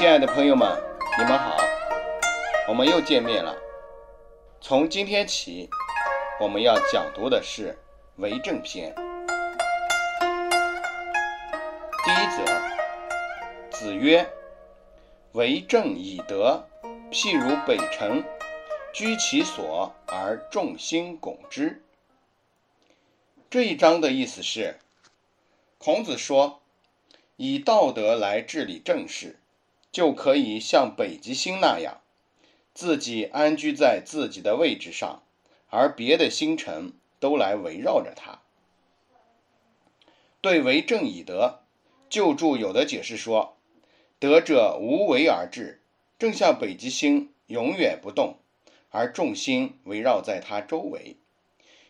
亲爱的朋友们，你们好，我们又见面了。从今天起，我们要讲读的是《为政篇》。第一则，子曰：“为政以德，譬如北辰，居其所而众星拱之。”这一章的意思是，孔子说，以道德来治理政事。就可以像北极星那样，自己安居在自己的位置上，而别的星辰都来围绕着它。对“为政以德”，旧注有的解释说：“德者无为而治，正像北极星永远不动，而众星围绕在它周围。”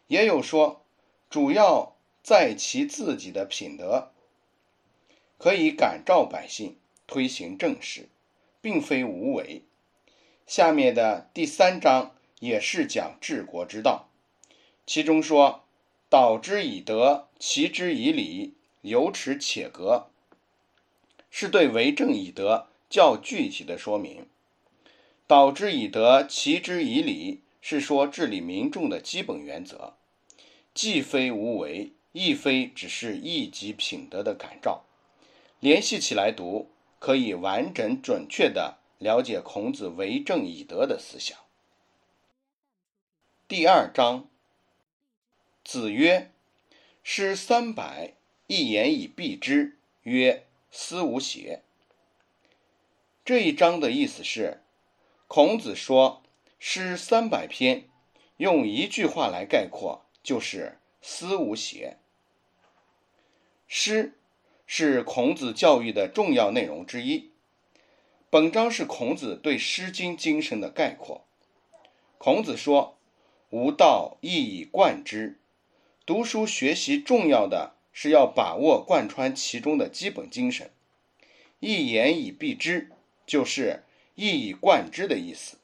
也有说，主要在其自己的品德，可以感召百姓。推行政事，并非无为。下面的第三章也是讲治国之道，其中说：“导之以德，齐之以礼，有耻且格。”是对为政以德较具体的说明。导之以德，齐之以礼，是说治理民众的基本原则，既非无为，亦非只是一己品德的感召。联系起来读。可以完整准确地了解孔子为政以德的思想。第二章，子曰：“诗三百，一言以蔽之，曰：思无邪。”这一章的意思是，孔子说诗三百篇，用一句话来概括，就是思无邪。诗。是孔子教育的重要内容之一。本章是孔子对《诗经》精神的概括。孔子说：“吾道一以贯之。”读书学习重要的是要把握贯穿其中的基本精神。一言以蔽之，就是一以贯之的意思。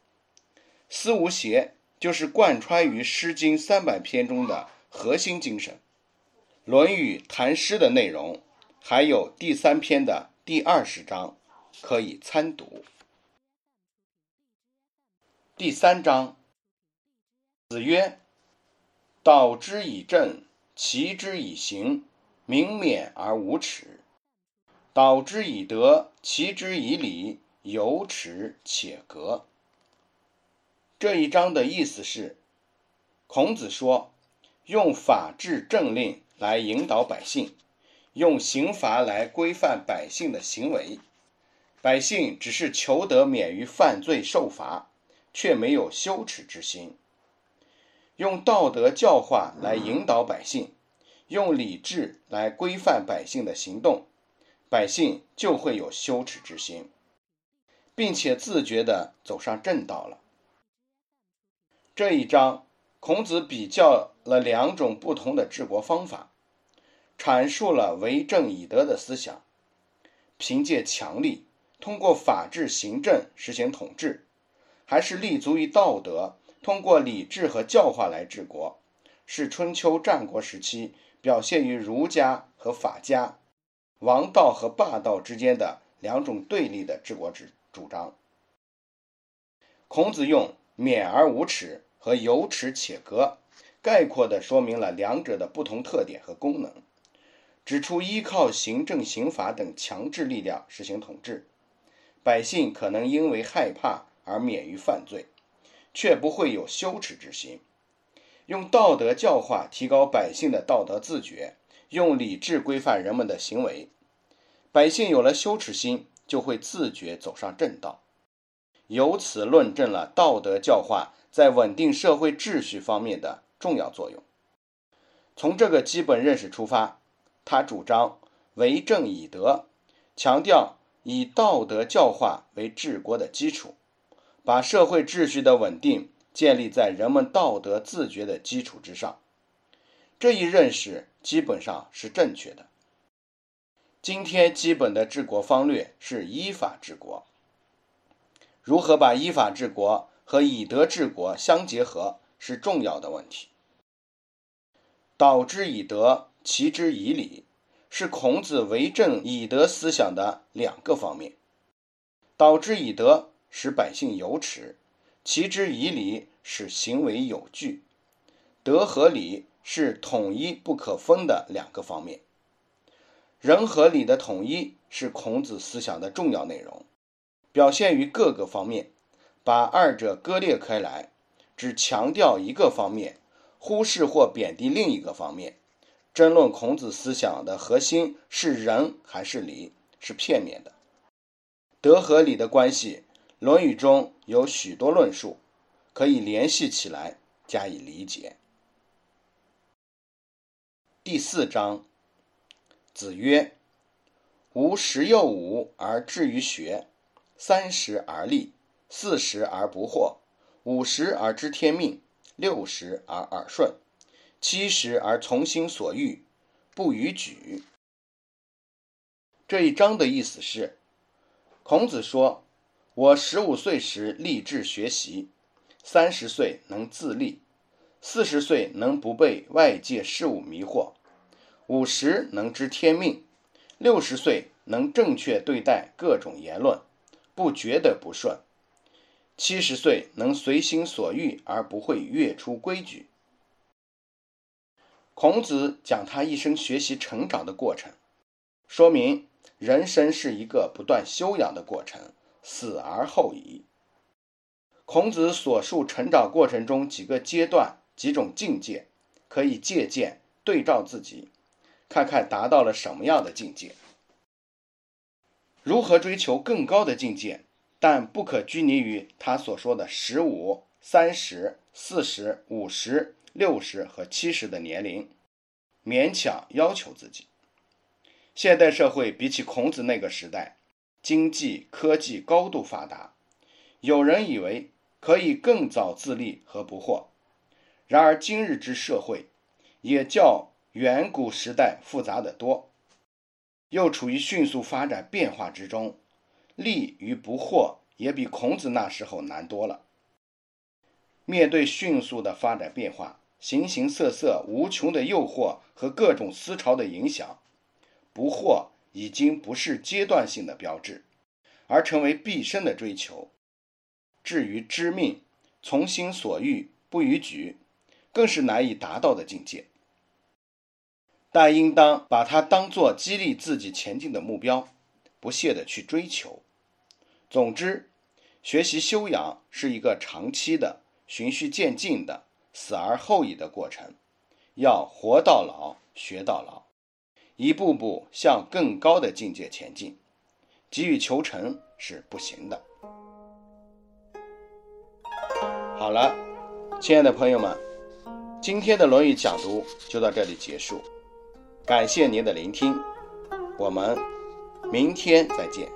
思无邪，就是贯穿于《诗经》三百篇中的核心精神。《论语》谈诗的内容。还有第三篇的第二十章可以参读。第三章，子曰：“导之以政，齐之以刑，民免而无耻；导之以德，齐之以礼，有耻且格。”这一章的意思是，孔子说，用法治政令来引导百姓。用刑罚来规范百姓的行为，百姓只是求得免于犯罪受罚，却没有羞耻之心。用道德教化来引导百姓，用理智来规范百姓的行动，百姓就会有羞耻之心，并且自觉地走上正道了。这一章，孔子比较了两种不同的治国方法。阐述了为政以德的思想，凭借强力通过法治行政实行统治，还是立足于道德，通过礼制和教化来治国，是春秋战国时期表现于儒家和法家、王道和霸道之间的两种对立的治国之主张。孔子用“免而无耻”和“有耻且格”概括地说明了两者的不同特点和功能。指出，依靠行政、刑法等强制力量实行统治，百姓可能因为害怕而免于犯罪，却不会有羞耻之心；用道德教化提高百姓的道德自觉，用理智规范人们的行为，百姓有了羞耻心，就会自觉走上正道。由此论证了道德教化在稳定社会秩序方面的重要作用。从这个基本认识出发。他主张为政以德，强调以道德教化为治国的基础，把社会秩序的稳定建立在人们道德自觉的基础之上。这一认识基本上是正确的。今天基本的治国方略是依法治国。如何把依法治国和以德治国相结合，是重要的问题。导之以德。齐之以礼，是孔子为政以德思想的两个方面。导之以德，使百姓有耻；齐之以礼，使行为有据。德和礼是统一不可分的两个方面。人和礼的统一是孔子思想的重要内容，表现于各个方面。把二者割裂开来，只强调一个方面，忽视或贬低另一个方面，争论孔子思想的核心是仁还是礼，是片面的。德和礼的关系，《论语》中有许多论述，可以联系起来加以理解。第四章，子曰：“吾十有五而志于学，三十而立。”四十而不惑，五十而知天命，六十而耳顺，七十而从心所欲，不逾矩。这一章的意思是，孔子说：“我十五岁时立志学习，三十岁能自立，四十岁能不被外界事物迷惑，五十能知天命，六十岁能正确对待各种言论，不觉得不顺。”七十岁能随心所欲而不会越出规矩。孔子讲他一生学习成长的过程，说明人生是一个不断修养的过程，死而后已。孔子所述成长过程中几个阶段、几种境界，可以借鉴对照自己，看看达到了什么样的境界，如何追求更高的境界。但不可拘泥于他所说的十五、三十、四十、五十、六十和七十的年龄，勉强要求自己。现代社会比起孔子那个时代，经济科技高度发达，有人以为可以更早自立和不惑。然而今日之社会，也较远古时代复杂的多，又处于迅速发展变化之中。立与不惑也比孔子那时候难多了。面对迅速的发展变化、形形色色、无穷的诱惑和各种思潮的影响，不惑已经不是阶段性的标志，而成为毕生的追求。至于知命、从心所欲、不逾矩，更是难以达到的境界。但应当把它当做激励自己前进的目标，不懈地去追求。总之，学习修养是一个长期的、循序渐进的、死而后已的过程，要活到老学到老，一步步向更高的境界前进，急于求成是不行的。好了，亲爱的朋友们，今天的《论语》讲读就到这里结束，感谢您的聆听，我们明天再见。